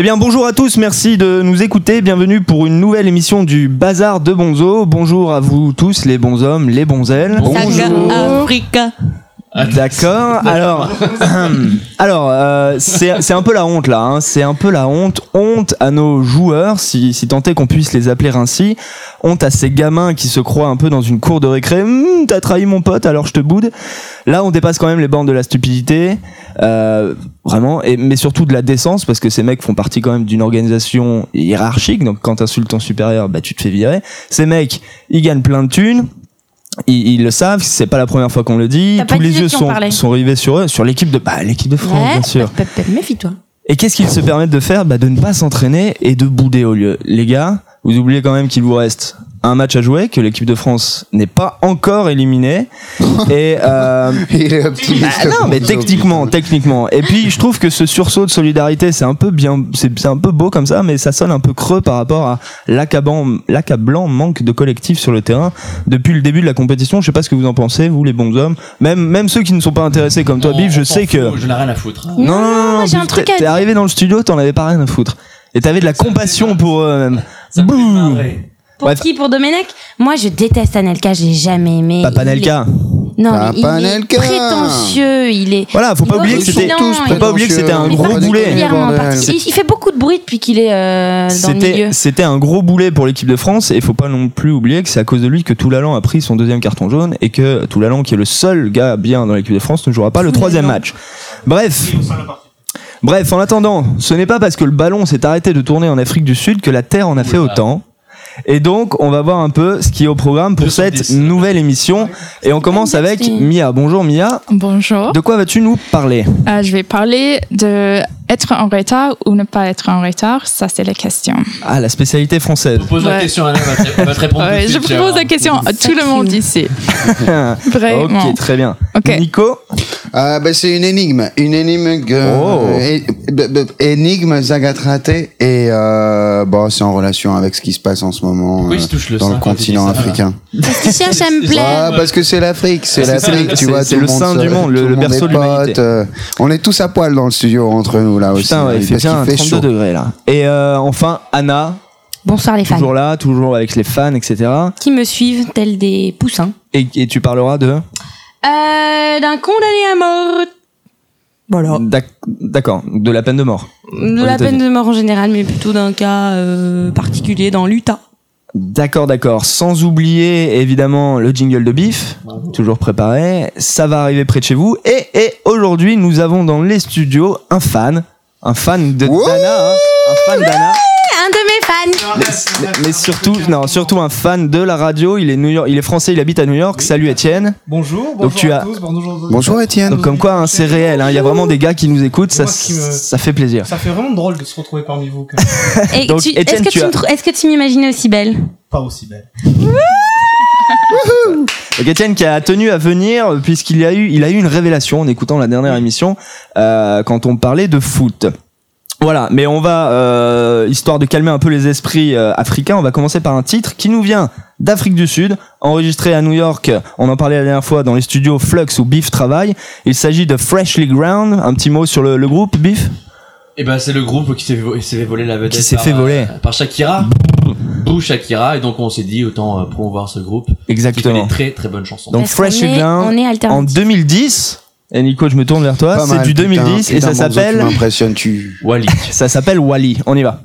Eh bien bonjour à tous, merci de nous écouter, bienvenue pour une nouvelle émission du Bazar de Bonzo. Bonjour à vous tous les bons hommes, les bons ailes. Africa. D'accord. Alors, alors euh, c'est un peu la honte là. hein. C'est un peu la honte. Honte à nos joueurs, si, si tant est qu'on puisse les appeler ainsi. Honte à ces gamins qui se croient un peu dans une cour de récré. Hum, T'as trahi mon pote, alors je te boude. Là, on dépasse quand même les bornes de la stupidité, euh, vraiment, et, mais surtout de la décence, parce que ces mecs font partie quand même d'une organisation hiérarchique. Donc, quand t'insultes ton supérieur, bah tu te fais virer. Ces mecs, ils gagnent plein de thunes. Ils, ils le savent, c'est pas la première fois qu'on le dit. Tous les yeux sont, sont rivés sur eux, sur l'équipe de, bah, l'équipe de France, bien sûr. pep, pep, pep, Méfie-toi. Et qu'est-ce qu'ils se permettent de faire? Bah, De ne pas s'entraîner et de bouder au lieu. Les gars, vous oubliez quand même qu'il vous reste un match à jouer, que l'équipe de France n'est pas encore éliminée. et euh, Il est optimiste. bah non, mais techniquement, techniquement. Et puis, je trouve que ce sursaut de solidarité, c'est un peu bien, c'est un peu beau comme ça, mais ça sonne un peu creux par rapport à l'accablant, manque de collectif sur le terrain depuis le début de la compétition. Je sais pas ce que vous en pensez, vous les bons hommes, même même ceux qui ne sont pas intéressés comme toi, Biff. Je sais que Je n'ai rien à foutre. non, non, non, non, j'ai un truc t'es- à T'es dire. arrivé dans le studio, t'en avais pas rien à foutre. Et t'avais de la compassion pour eux Pour Bref. qui Pour Domenech Moi, je déteste Anelka, je l'ai jamais aimé. Papa Il Nelka. est- Non, mais Papa il est Anelka. prétentieux, il est. Voilà, faut pas Il est oublier que c'était, faut pas oublier que c'était un gros boulet. particulièrement. Il il fait beaucoup de bruit depuis qu'il est euh, dans le milieu. C'était, c'était un gros boulet pour l'équipe de France et il faut pas non plus oublier que c'est à cause de lui que Toulalan a pris son deuxième carton jaune et que Toulalan, qui est le seul gars bien dans l'équipe de France, ne jouera pas le troisième match. Bref. Bref, en attendant, ce n'est pas parce que le ballon s'est arrêté de tourner en Afrique du Sud que la Terre en a fait autant. Et donc, on va voir un peu ce qui est au programme pour 210. cette nouvelle émission. Et on commence avec Mia. Bonjour Mia. Bonjour. De quoi vas-tu nous parler? Euh, je vais parler de être en retard ou ne pas être en retard. Ça, c'est la question. Ah, la spécialité française. Pose la question, Alain, elle va te- elle va te répondre. Ouais, je pose la question à tout le monde ici. Vraiment. ok, très bien. Nico? Ah, bah, c'est une énigme. Une énigme. euh, Oh. b- b- énigme Zagatrate. Et euh, bon, c'est en relation avec ce qui se passe en ce moment euh, le dans le continent ça africain. Parce cherche à me plaire. Ah, parce que c'est l'Afrique, c'est que l'Afrique, tu c'est- vois. c'est le sein se- du monde, le- berceau de l'humanité. euh, on est tous à poil dans le studio entre nous là aussi. Putain, ouais, il fait parce bien qu'il fait 32 chaud. degrés là. Et euh, enfin, Anna, Bonsoir les fans. toujours là, toujours avec les fans, etc. Qui me suivent tels des poussins. Et, et tu parleras de Euh, d'un condamné à mort. Voilà. D'ac- D'accord, de la peine de mort. De la peine de mort en général, mais plutôt d'un cas euh, particulier dans l'Utah. D'accord, d'accord. Sans oublier évidemment le jingle de bif, toujours préparé. Ça va arriver près de chez vous. Et, et aujourd'hui, nous avons dans les studios un fan, un fan de Dana, hein, un fan d'Anna. Un de mes Mais, mais- mais surtout, non, surtout un fan de la radio. Il est New York, il est français, il habite à New York. Salut Étienne. Bonjour, bonjour Donc tu à as- tous, bonjour. Bonjour Étienne. Donc comme quoi, hein, c'est réel. hein. Il y a vraiment des gars qui nous écoutent. Ça, qui me- ça fait plaisir. Ça fait vraiment drôle de se retrouver parmi vous, est-ce que tu tu, as- me trou- est-ce que tu m'imaginais aussi belle? Pas aussi belle. Donc Étienne qui a tenu à venir puisqu'il y a eu, il a eu une révélation en écoutant la dernière émission euh, quand on parlait de foot. Voilà, mais on va, euh, histoire de calmer un peu les esprits euh, africains, on va commencer par un titre qui nous vient d'Afrique du Sud, enregistré à New York, on en parlait la dernière fois dans les studios Flux où Biff travaille. Il s'agit de Freshly Ground, un petit mot sur le, le groupe Biff Et ben, c'est le groupe qui s'est fait, vo- s'est fait voler la vedette. Qui s'est fait euh, voler. par Shakira. Boo Shakira. Et donc, on s'est dit, autant euh, promouvoir ce groupe. Qui fait Exactement. des très très bonnes chansons. Donc Freshly Ground on est en alternatif. 2010. Et Nico, je me tourne vers toi, c'est du putain, 2010 et putain, ça s'appelle Tu m'impressionnes, tu. Wally. ça s'appelle Wally. On y va.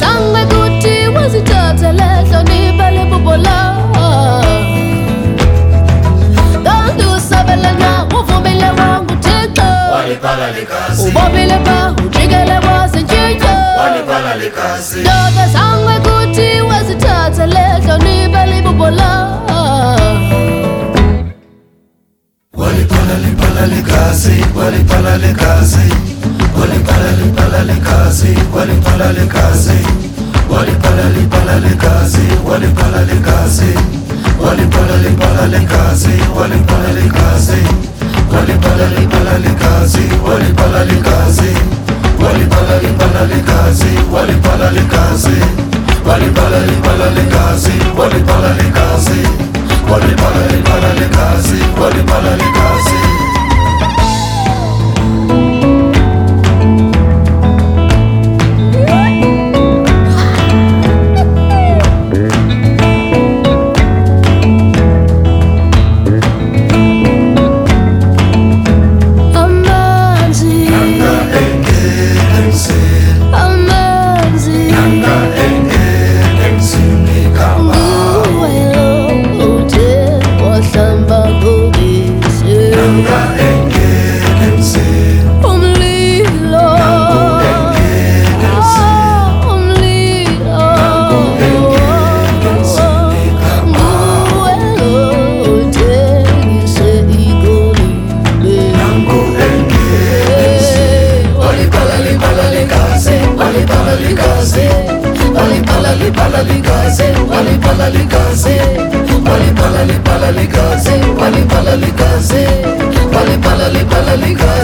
sangwe kuti wazithathe lehlo nibe libubo lawo kanti usabele na uvumile wanguthixo ubobile ba ujikele wazintshintsho ndoda sangwe kuti wazithathe lehlo nibe libubo lawo waliphala liphala likasi waliphala likasi walipala likazi walipala likazi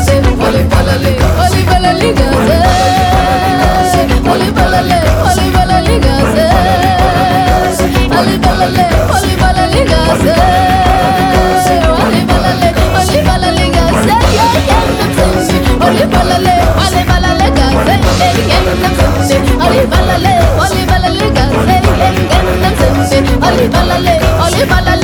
కాసేను ఒలి బలలి ఒలి బలలి కాసే ఒలి బలలి ఒలి బలలి కాసే ఒలి బలలి ఒలి బలలి కాసే ఒలి బలలి ఒలి బలలి కాసే ఒలి బలలి ఒలి బలలి కాసే ఒలి బలలి ఒలి బలలి కాసే ఒలి బలలి ఒలి బలలి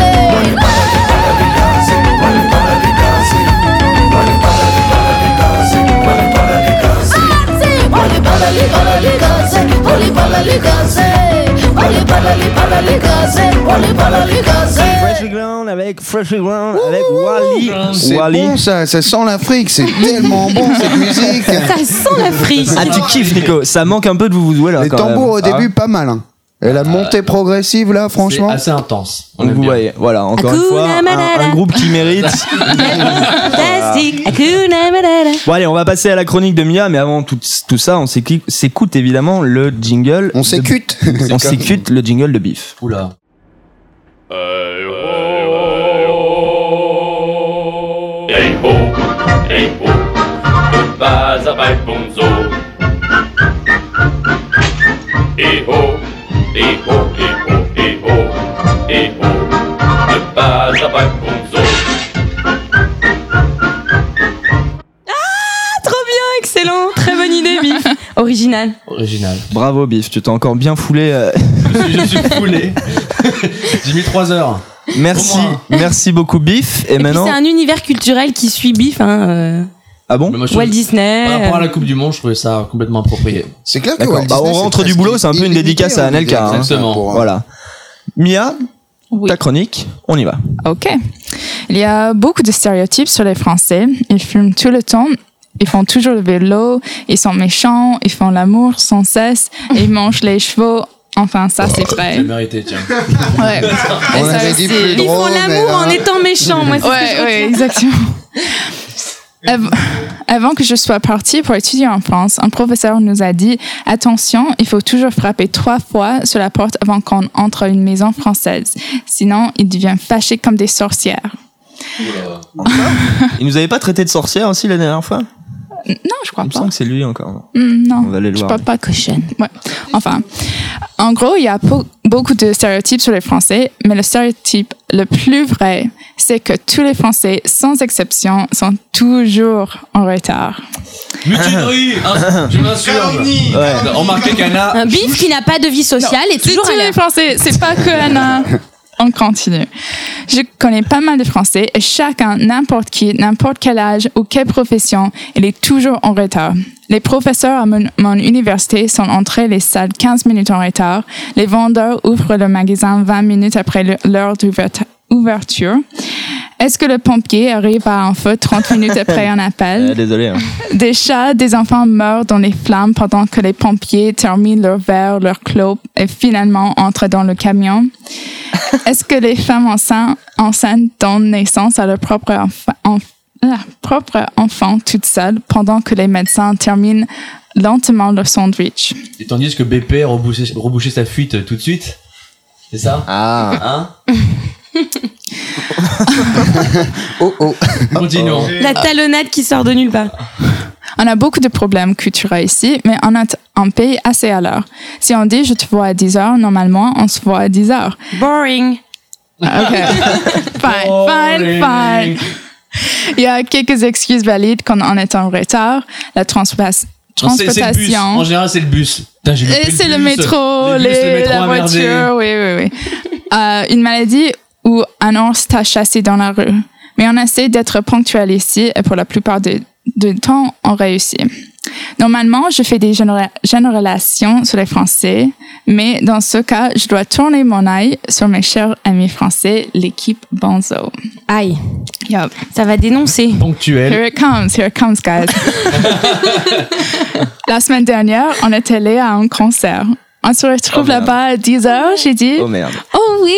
Freshly Ground avec Freshly Ground avec Wally. C'est Wally. bon ça, ça sent l'Afrique, c'est tellement bon cette musique. Ça sent l'Afrique. Ah, tu kiffes, Nico. Ça manque un peu de vous jouer là. Les quand tambours même. au début, pas mal. hein. Et la montée progressive là, C'est franchement. assez intense. On vous voyez, voilà, encore une fois, un, un groupe qui mérite. Fantastique. Bon allez, on va passer à la chronique de Mia, mais avant tout, tout ça, on s'écoute s'écoute évidemment le jingle. On s'écute. On s'écoute le jingle de Biff. Oula. Hey ho, hey ho, de base à Bonzo. Hey hey ho, à Bonzo. Trop bien, excellent. Très bonne idée, Bif. Original. Original. Bravo Biff, tu t'es encore bien foulé. euh. Je suis, je suis foulé. J'ai mis 3 heures. Merci, Au moins. merci beaucoup Biff. Et, Et puis maintenant, c'est un univers culturel qui suit Bif. Hein, euh, ah bon Mais moi, je Walt trouve- Disney. Par rapport à euh, la Coupe du Monde, je trouvais ça complètement approprié. C'est clair que D'accord. Walt Bah, on Disney, rentre du presque boulot, c'est un peu une illimité, dédicace à on Anelka, hein. Exactement. pour, euh, Voilà. Mia, Oui. ta chronique, on y va. Ok. Il y a beaucoup de stéréotypes sur les Français. Ils fument tout le temps. Ils font toujours le vélo. Ils sont méchants. Ils font l'amour sans cesse. Et ils mangent les chevaux. Enfin, ça, c'est J'ai vrai. mérité, tiens. Ouais. On ça avait dit plus Ils font drôle, l'amour en étant méchants. Moi, c'est ce que je Ouais, ouais, exactement. Av- Avant que je sois partie pour étudier en France, un professeur nous a dit Attention, il faut toujours frapper trois fois sur la porte avant qu'on entre à une maison française. Sinon, ils deviennent fâchés comme des sorcières. Il nous avait pas traité de sorcière aussi la dernière fois? Non, je crois Il me pas. semble que c'est lui encore. Hmm, non. On va aller le Je voir. parle pas cochonne. Ouais. Enfin, en gros, il y a beaucoup de stéréotypes sur les Français, mais le stéréotype le plus vrai, c'est que tous les Français, sans exception, sont toujours en retard. Mutinerie hein, Je m'assure Ouais. Remarquez qu'Anna... Un bif qui n'a pas de vie sociale est C'est toujours tous les. Français, c'est pas que Anna. On continue. Je connais pas mal de Français et chacun, n'importe qui, n'importe quel âge ou quelle profession, il est toujours en retard. Les professeurs à mon, université sont entrés les salles 15 minutes en retard. Les vendeurs ouvrent le magasin 20 minutes après l'heure d'ouverture. Ouverture. Est-ce que le pompier arrive à un feu 30 minutes après un appel? Euh, désolé. hein. Des chats, des enfants meurent dans les flammes pendant que les pompiers terminent leur verre, leur clope et finalement entrent dans le camion. Est-ce que les femmes enceintes, enceintes donnent naissance à leur propre, enfa- enf- propre enfant toutes seules pendant que les médecins terminent lentement leur sandwich? Et tandis que BP a rebouché, rebouché sa fuite tout de suite. C'est ça? Ah. Hein? Oh oh. Continuons. La talonnade qui sort de nulle part. On a beaucoup de problèmes culturels ici, mais on est un pays assez à l'heure. Si on dit je te vois à 10 heures, normalement, on se voit à 10 heures. Boring. OK. fine, fine, fine. Il y a quelques excuses valides quand on est en retard. La bus. En transportation. général, c'est le bus. Putain, Et c'est le métro, Les bus, les- le métro la voiture, oui, oui, oui. Euh, une maladie un ours t'a chassé dans la rue. Mais on essaie d'être ponctuel ici et pour la plupart du du temps, on réussit. Normalement, je fais des généra- généralisations sur les Français, mais dans ce cas, je dois tourner mon œil sur mes chers amis français, l'équipe Bonzo. Aïe, Yup. ça va dénoncer. Ponctuel. Here it comes, here it comes, guys. La semaine dernière, on est allé à un concert. On se retrouve Oh, merde. là-bas à 10 heures. J'ai dit, Oh merde. oh oui,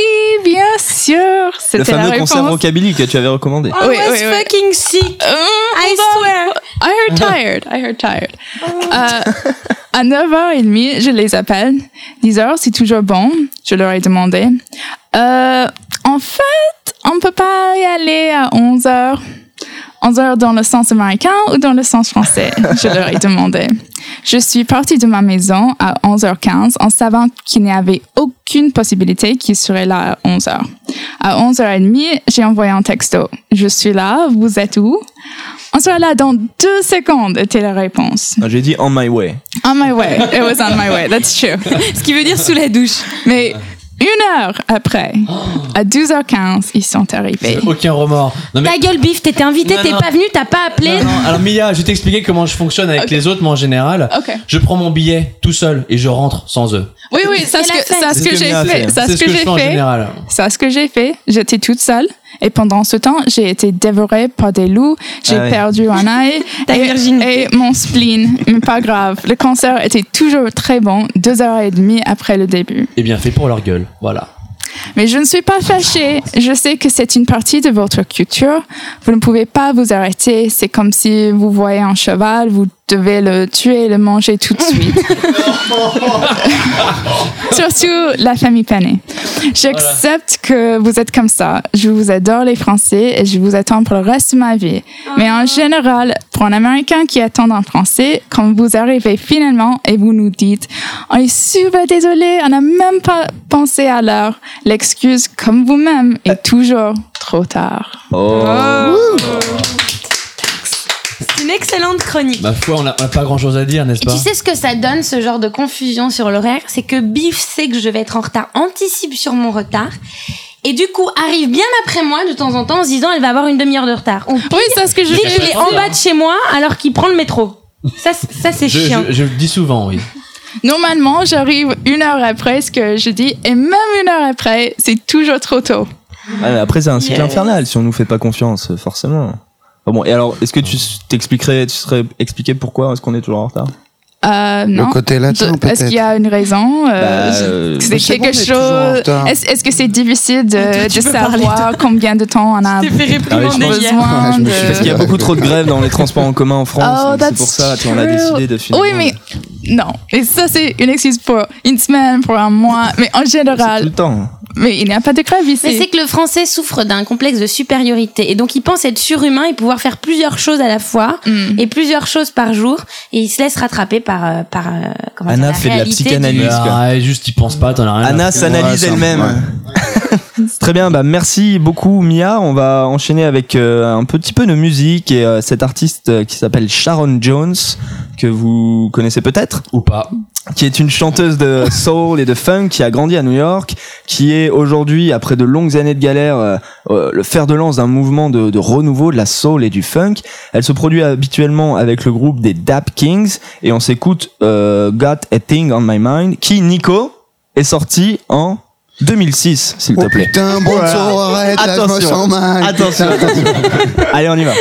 sûr. Le C'était la fameux réponse. concert rockabilly que tu avais recommandé. I Oui, was oui, oui. fucking sick. Euh, I swear. I heard tired. I heard tired. Euh, à 9h30, je les appelle. 10h, c'est toujours bon. Je leur ai demandé. Euh, en fait, on peut pas y aller à 11h. 11h dans le sens américain ou dans le sens français? Je leur ai demandé. Je suis partie de ma maison à 11h15 en savant qu'il n'y avait aucune possibilité qu'ils seraient là à 11h. À 11h30, j'ai envoyé un texto. Je suis là, vous êtes où? On sera là dans deux secondes, était la réponse. Ah, J'ai dit on my way. On my way. It was on my way. That's true. Ce qui veut dire sous la douche. Mais une heure après, à 12h15, ils sont arrivés. Aucun remords. Non, mais Ta gueule, bif, t'étais invité, Non, t'es non. pas venu, t'as pas appelé. Non, non. Alors Mia, je vais t'expliquer comment je fonctionne avec Ok. les autres, moi en général. Ok. Je prends mon billet tout seul et je rentre sans eux. Oui, oui, c'est ce Elle a que, fait. c'est ce C'est que j'ai Mia fait. fait. C'est C'est ce que j'ai fais en fait. général. C'est ce que j'ai fait. J'étais toute seule. Et pendant ce temps, j'ai été dévorée par des loups. J'ai Ah perdu un œil. Et, et mon spleen. Mais pas grave. Le concert était toujours très bon, deux heures et demie après le début. Et bien fait pour leur gueule. Voilà. Mais je ne suis pas fâchée. Je sais que c'est une partie de votre culture. Vous ne pouvez pas vous arrêter. C'est comme si vous voyez un cheval, vous devez le tuer et le manger tout de suite. Surtout la famille Panet. J'accepte que vous êtes comme ça. Je vous adore les Français et je vous attends pour le reste de ma vie. Mais en général, pour un Américain qui attend un Français, quand vous arrivez finalement et vous nous dites On est super désolé, on n'a même pas pensé à l'heure, l'excuse, comme vous-même, est toujours trop tard. Oh. C'est une excellente chronique. Ma foi, on n'a pas grand chose à dire, n'est-ce Et pas tu sais ce que ça donne, ce genre de confusion sur l'horaire? C'est que Biff sait que je vais être en retard, anticipe sur mon retard, et du coup arrive bien après moi de temps en temps en se disant elle va avoir une demi-heure de retard. Ou Oui, c'est ce que je fais. est en bas de chez moi alors qu'il prend le métro. Ça, c'est- ça c'est chiant. je, je le dis souvent, oui. Normalement, j'arrive une heure après ce que je dis, et même une heure après, c'est toujours trop tôt. Ah, mais après, c'est un cycle Yes. infernal si on nous fait pas confiance, forcément. Ah bon, et alors, est-ce que tu t'expliquerais, tu serais expliqué pourquoi est-ce qu'on est toujours en retard? Euh, non. Le côté latin, De- Est-ce peut-être. qu'il y a une raison euh, Bah, euh, C'est quelque bon, chose. Est-ce que c'est difficile de, tu parler, savoir combien de temps on a Ah oui. Ouais, besoin de... suis Parce qu'il y a beaucoup trop de grèves dans les transports en commun en France. Oh, c'est pour ça qu'on a décidé de finir. Oui, mais non. Et ça, c'est une excuse pour une semaine, pour un mois, mais en tout général. le temps. Mais il n'y a pas de grève ici. Mais c'est que le français souffre d'un complexe de supériorité et donc il pense être surhumain et pouvoir faire plusieurs choses à la fois Mm. et plusieurs choses par jour et il se laisse rattraper par euh, par euh, comment Anna dire, fait de la psychanalyse. du- arrête, juste, il pense pas, t'en as rien. à Anna s'analyse Ouais, elle-même. Très bien, bah merci beaucoup Mia. On va enchaîner avec euh, un petit peu de musique et euh, cet artiste euh, qui s'appelle Sharon Jones que vous connaissez peut-être, Ou pas. qui est une chanteuse de soul et de funk qui a grandi à New York, qui est aujourd'hui après de longues années de galère euh, le fer de lance d'un mouvement de, de renouveau de la soul et du funk. Elle se produit habituellement avec le groupe des Dap Kings et on s'écoute Got a Thing on My Mind qui Nico est sorti en 2006 s'il te Oh plaît. putain, bon arrête, là, je me Attention. sens mal. Attention, attention. Allez, on y va.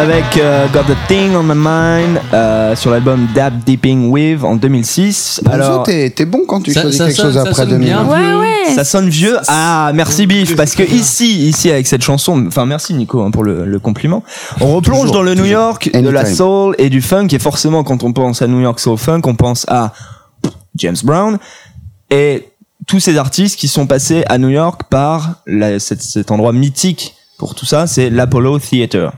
Avec euh, Got a Thing on My Mind euh, sur l'album Dab Dipping With en 2006. Bonzo, Alors, t'es t'es bon quand tu Ça- choisis ça quelque sonne- chose après sonne 2000. bien. Ouais ouais. ça sonne vieux. Ah, merci Biff, parce que ici, ici avec cette chanson, enfin merci Nico hein, pour le, le compliment. On replonge Toujours, dans le New. York de la soul et du funk et forcément quand on pense à New York soul funk, on pense à James Brown et tous ces artistes qui sont passés à New York par la- cet, cet endroit mythique pour tout ça, c'est l'Apollo Theater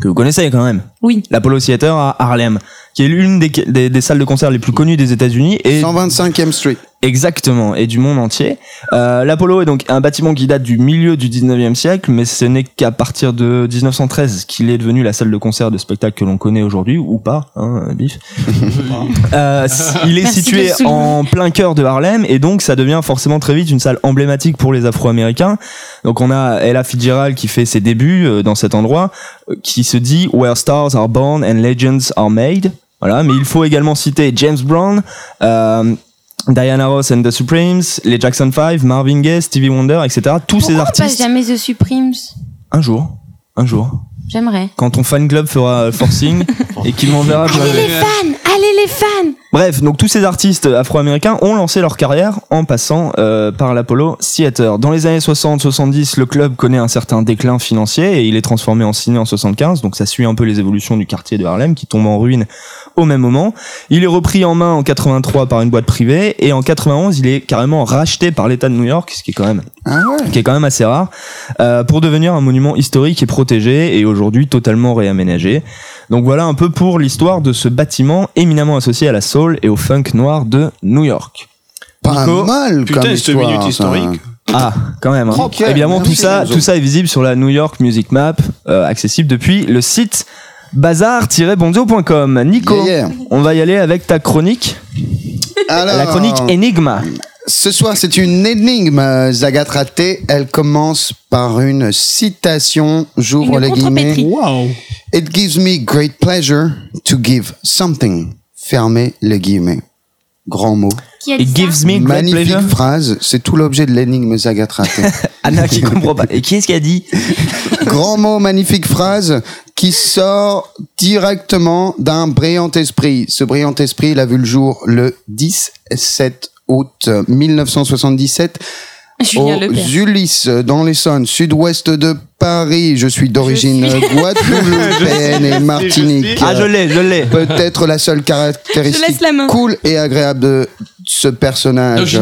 que vous connaissez quand même. Oui. L'Apollo Theater à Harlem, qui est l'une des, des, des salles de concert les plus connues des États-Unis et 125e Street. Exactement, et du monde entier. Euh, L'Apollo est donc un bâtiment qui date du milieu du 19e siècle, mais ce n'est qu'à partir de 1913 qu'il est devenu la salle de concert de spectacle que l'on connaît aujourd'hui, ou pas, hein, bif. Euh, il est Merci situé en plein cœur de Harlem, et donc ça devient forcément très vite une salle emblématique pour les Afro-Américains. Donc on a Ella Fitzgerald qui fait ses débuts euh, dans cet endroit, euh, qui se dit Where stars are born and legends are made. Voilà, mais il faut également citer James Brown, euh, Diana Ross and the Supremes, les Jackson 5, Marvin Gaye, Stevie Wonder, etc. Tous ces Pourquoi on passe artistes. jamais The Supremes? Un jour, un jour, J'aimerais. quand ton fan club fera forcing et qu'il m'enverra. Allez les fans Les fans Bref, donc tous ces artistes afro-américains ont lancé leur carrière en passant euh, par l'Apollo Theater. Dans les années 60-70, le club connaît un certain déclin financier et il est transformé en ciné en 75, donc ça suit un peu les évolutions du quartier de Harlem qui tombe en ruine au même moment. Il est repris en main en 83 par une boîte privée et en 91, il est carrément racheté par l'État de New York, ce qui est quand même Ah ouais. qui est quand même assez rare, euh, pour devenir un monument historique et protégé et aujourd'hui totalement réaménagé. Donc voilà un peu pour l'histoire de ce bâtiment éminemment associé à la soul et au funk noir de New York. Pas Nico mal Putain, comme histoire. minute ça. historique. Ah, quand même. hein. Ok, Évidemment, tout ça, tout ça est visible sur la New York Music Map, euh, accessible depuis le site bazar-bonzo.com. Nico, Yeah, yeah. on va y aller avec ta chronique, Alors, la chronique Enigma. Ce soir, c'est une énigme, Zagatra T. Elle commence par une citation. J'ouvre les guillemets. Waouh. It gives me great pleasure to give something. Fermez les guillemets. Grand mot. It gives me great Magnifique pleasure. phrase. C'est tout l'objet de l'énigme Zagatra T. Anna qui comprend pas. Et qui est-ce qui a dit Grand mot, magnifique phrase qui sort directement d'un brillant esprit. Ce brillant esprit, il a vu le jour le 17 août 1977 Julien aux. Ulysses, dans l'Essonne, sud-ouest de Paris. Je suis d'origine guadeloupéenne et martinique. Ah, je l'ai, je l'ai. Peut-être la seule caractéristique la cool et agréable de ce personnage.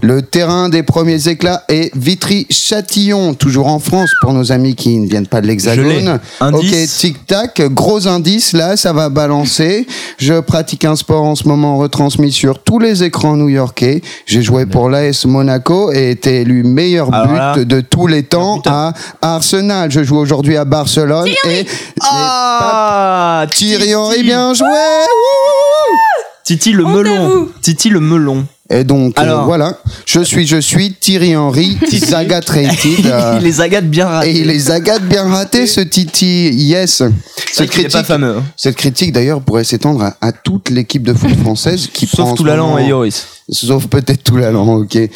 Le terrain des premiers éclats est Vitry-Châtillon, toujours en France pour nos amis qui ne viennent pas de l'Hexagone. Ok, Indice. tic-tac, gros indice, là, ça va balancer. Je pratique un sport en ce moment retransmis sur tous les écrans new-yorkais. J'ai joué pour l'AS Monaco et été élu meilleur but Alors là. de tous les temps à Arsenal. Je joue aujourd'hui à Barcelone et Ah, Thierry Henry, bien joué Wouhou Titi le melon. Titi le melon. Et donc, euh, voilà, je suis, je suis Thierry Henry, Zagat rated. euh, il les agate bien ratés. et il les agate bien raté ce Titi, yes. C'est Cette est pas critique, fameux. hein. cette critique d'ailleurs pourrait s'étendre à, à toute l'équipe de foot française qui prend Sauf ce tout l'allant moment- et Yoris. Sauf peut-être tout l'allant, ok. Euh,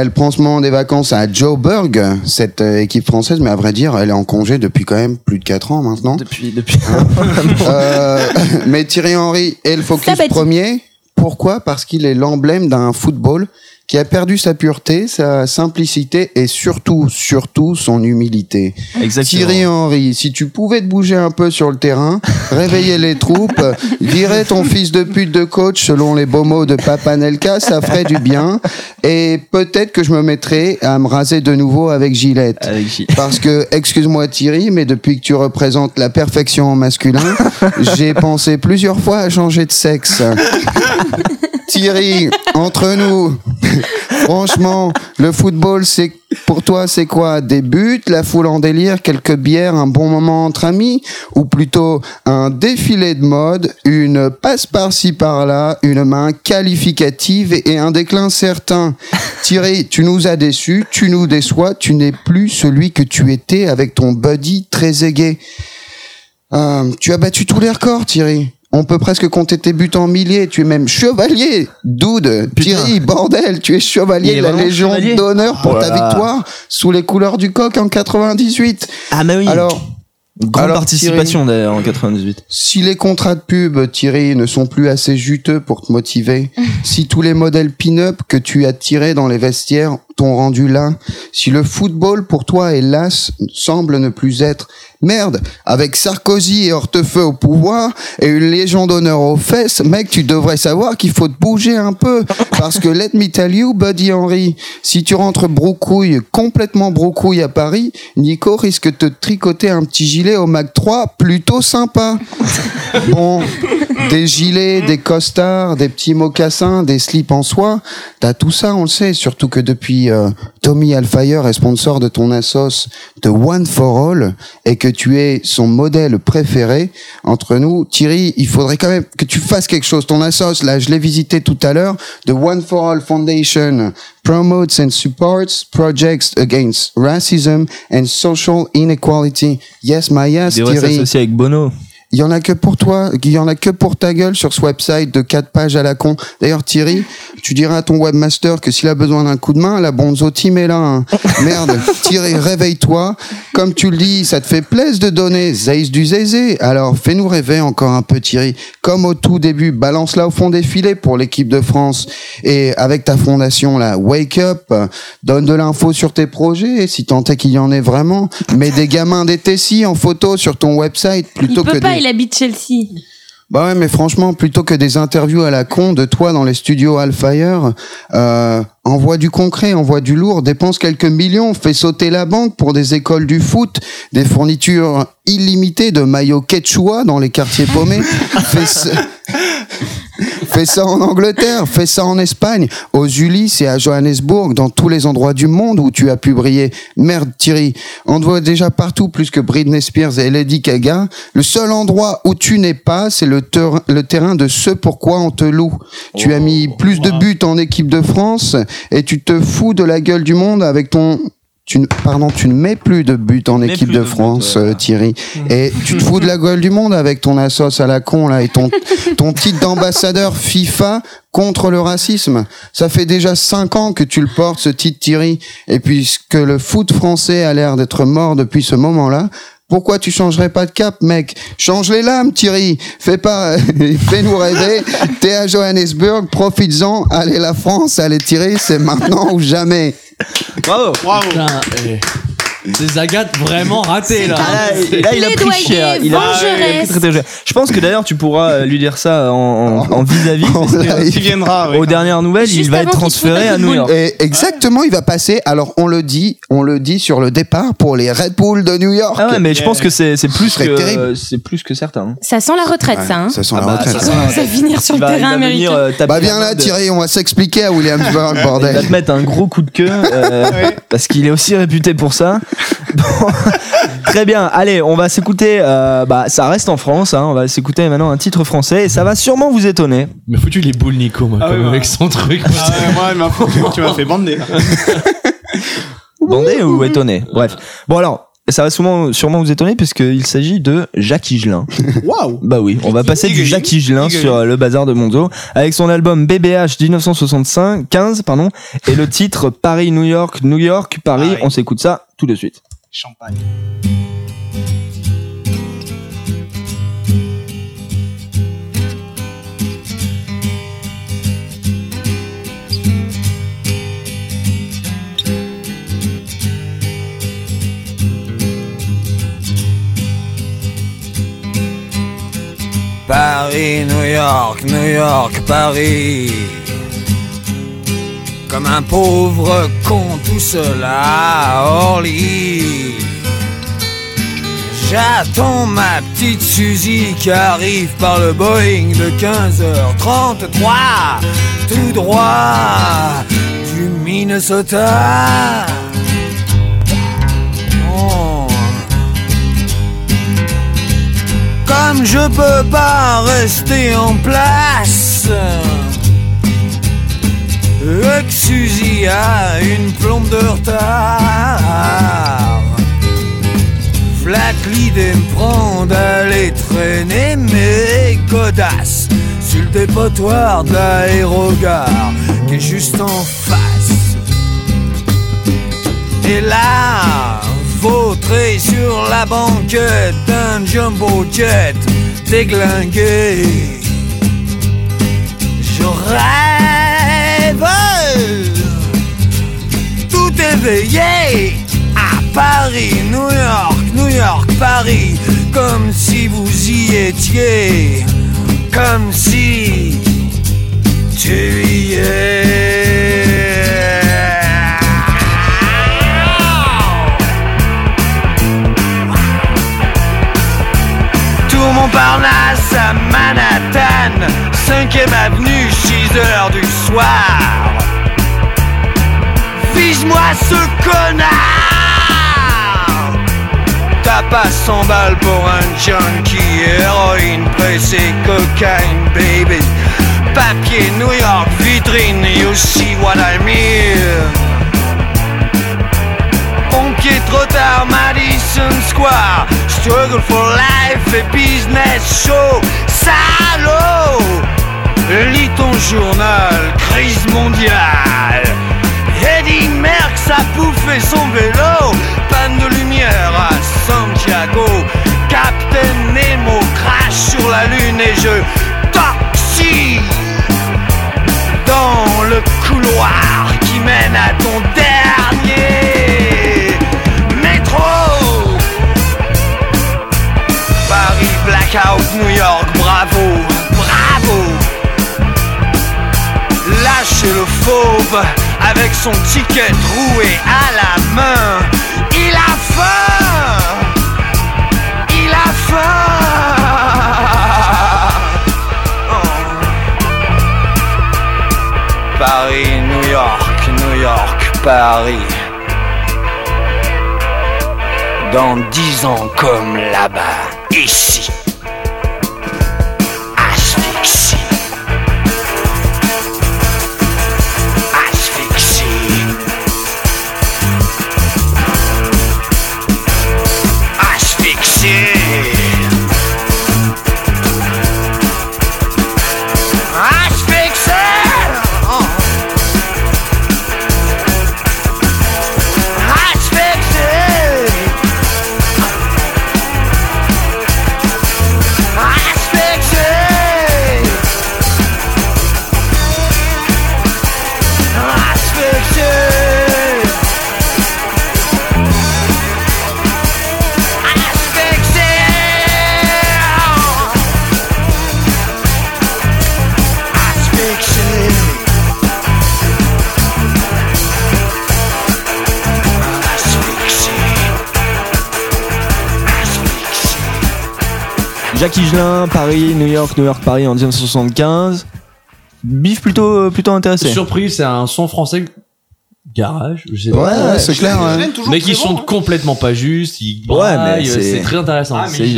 elle prend en ce moment des vacances à Joburg, cette euh, équipe française, mais à vrai dire, elle est en congé depuis quand même plus de 4 ans maintenant. Depuis, depuis. Euh, mais Thierry Henry est le focus premier. Pourquoi? Parce qu'il est l'emblème d'un football qui a perdu sa pureté, sa simplicité et surtout, surtout son humilité. Exactement. Thierry Henry, si tu pouvais te bouger un peu sur le terrain, réveiller les troupes, virer ton fils de pute de coach selon les beaux mots de Papa Nelka, ça ferait du bien. Et peut-être que je me mettrais à me raser de nouveau avec Gillette. Avec Gilles. Parce que, excuse-moi Thierry, mais depuis que tu représentes la perfection en masculin, j'ai pensé plusieurs fois à changer de sexe. Thierry, entre nous, franchement, le football, c'est pour toi, c'est quoi? Des buts, la foule en délire, quelques bières, un bon moment entre amis? Ou plutôt un défilé de mode, une passe par-ci par-là, une main qualificative et un déclin certain? Thierry, tu nous as déçus, tu nous déçois, tu n'es plus celui que tu étais avec ton buddy très aigué. Euh, tu as battu tous les records, Thierry. On peut presque compter tes buts en milliers. Tu es même chevalier. Dude, Thierry, bordel, tu es chevalier de la Légion d'honneur pour Oh ta victoire sous les couleurs du coq en 98. Ah, mais oui. Alors, Grande alors, participation d'ailleurs en 98. si les contrats de pub, Thierry, ne sont plus assez juteux pour te motiver, si tous les modèles pin-up que tu as tirés dans les vestiaires rendu là, si le football pour toi, hélas, semble ne plus être Merde, avec Sarkozy et Hortefeux au pouvoir et une légion d'honneur aux fesses, mec, tu devrais savoir qu'il faut te bouger un peu. Parce que let me tell you, Buddy Henry, si tu rentres brocouille, complètement brocouille à Paris, Nico risque de te tricoter un petit gilet au Mac 3 plutôt sympa. Bon, des gilets, des costards, des petits mocassins, des slips en soie, t'as tout ça, on le sait. Surtout que depuis euh, Tommy Alfire est sponsor de ton assos de One for All et que tu es son modèle préféré entre nous, Thierry, il faudrait quand même que tu fasses quelque chose. Ton assos, là, je l'ai visité tout à l'heure, The One for All Foundation promotes and supports projects against racism and social inequality. Yes, my yes, Il devrait Thierry. s'associer avec Bono. Il y en a que pour toi, il y en a que pour ta gueule sur ce website de quatre pages à la con. D'ailleurs, Thierry, tu diras à ton webmaster que s'il a besoin d'un coup de main, la Bonzo Team est là. hein. Merde, Thierry, réveille-toi. Comme tu le dis, ça te fait plaisir de donner Zeiss du Zézé. Alors, fais-nous rêver encore un peu, Thierry. Comme au tout début, balance-la au fond des filets pour l'équipe de France. Et avec ta fondation, là, Wake Up, donne de l'info sur tes projets, si tant est qu'il y en ait vraiment. Mets des gamins des Tessis en photo sur ton website plutôt que des... il habite Chelsea. Bah ouais, mais franchement, plutôt que des interviews à la con de toi dans les studios Alfire, euh, envoie du concret, envoie du lourd, dépense quelques millions, fais sauter la banque pour des écoles du foot, des fournitures illimitées de maillots quechua dans les quartiers paumés. fais. fais ça en Angleterre, fais ça en Espagne, aux Ulysses et à Johannesburg, dans tous les endroits du monde où tu as pu briller. Merde, Thierry, on te voit déjà partout plus que Britney Spears et Lady Gaga. Le seul endroit où tu n'es pas, c'est le, ter- le terrain de ce pourquoi on te loue. Tu as mis plus de buts en équipe de France et tu te fous de la gueule du monde avec ton tu ne, pardon, tu ne mets plus de buts en équipe de France, euh, Thierry. Et tu te fous de la gueule du monde avec ton assos à la con là et ton ton titre d'ambassadeur FIFA contre le racisme. Ça fait déjà cinq ans que tu le portes ce titre, Thierry. Et puisque le foot français a l'air d'être mort depuis ce moment-là. Pourquoi tu changerais pas de cap, mec? Change les lames, Thierry. Fais pas, fais-nous rêver. T'es à Johannesburg, profites-en. Allez la France, allez Thierry, c'est maintenant ou jamais. 完了我挂哎 Ces agates vraiment ratées là. Ah, là, là, il a pris cher. Il a, il a pris très, très cher. Je pense que d'ailleurs, tu pourras euh, lui dire ça en en- en vis-à-vis. En parce que, live. Tu viendras, oui. Aux dernières nouvelles, Juste il va être transféré à New York. Et exactement, il va passer. Alors on le dit, on le dit sur le départ pour les Red Bull de New York. Ah ouais, mais je pense que c'est plus que terrible. c'est plus que certain. Ça sent la retraite, Ouais, ça. Hein. ça sent Ah la bah, retraite. ça ça. sent- Ça va finir sur Il le il terrain venir américain. euh, Bah viens la là de- Thierry, on va s'expliquer à Williamsburg, Il va bordel. te mettre un gros coup de queue euh, parce qu'il est aussi réputé pour ça. Bon, très bien. Allez, on va s'écouter. euh, bah, ça reste en France. Hein, on va s'écouter maintenant un titre français et ça va sûrement vous étonner. Mais foutu les boules Nico, moi, Ah ouais, avec ouais. son truc. Ah ouais, moi, elle m'a- tu m'as fait bander. Bandé ou étonné Bref. Bon alors. Ça va sûrement, sûrement vous étonner puisqu'il s'agit de Jacques Higelin. Waouh Bah oui, on va passer du. Jacques Higelin sur euh, le bazar de Monzo avec son album BBH 1975, 15 pardon, et le titre Paris New York New York Paris. Ah. On s'écoute ça tout de suite. Champagne. Paris, New York, New York, Paris. Comme un pauvre con tout seul à Orly. J'attends ma petite Suzy qui arrive par le Boeing de 15h33, tout droit du Minnesota. Oh. Comme je peux pas rester en place. Que Suzy a une plombe de retard. Flac l'idée me prend d'aller traîner mes godasses Sur le dépotoir de Qui est juste en face. Et là, vautré sur la banquette d'un jumbo jet déglingué. Je rêve, tout éveillé à Paris, New York, New York, Paris, comme si vous y étiez, comme si tu y Tour Manhattan, 5ème avenue, 6 heures du soir. Vise-moi ce connard! T'as pas 100 balles pour un junkie, héroïne, pressée, cocaine, baby. Papier, New York, vitrine, you see what I mean. Pompier trop tard, Square. Struggle for life fait business show. Salaud Lis ton journal, crise mondiale. Eddie Merckx a bouffé son vélo. Panne de lumière à Santiago. Captain Nemo crache sur la lune et je taxi dans le couloir qui mène à ton dernier blackout, New York, bravo, bravo. Lâchez le fauve avec son ticket troué à la main. Il a faim, il a faim. Oh. Paris, New York, New York, Paris. Dans dix ans comme là-bas, ici. Paris, New York, New York, Paris en 1975. Bif plutôt, euh, plutôt intéressé. Surprise, c'est un son français garage, je sais Ouais, pas. ouais, c'est clair, ouais. Mais qui chante complètement pas juste, il Ouais, mais c'est- très intéressant. Ah, C'est-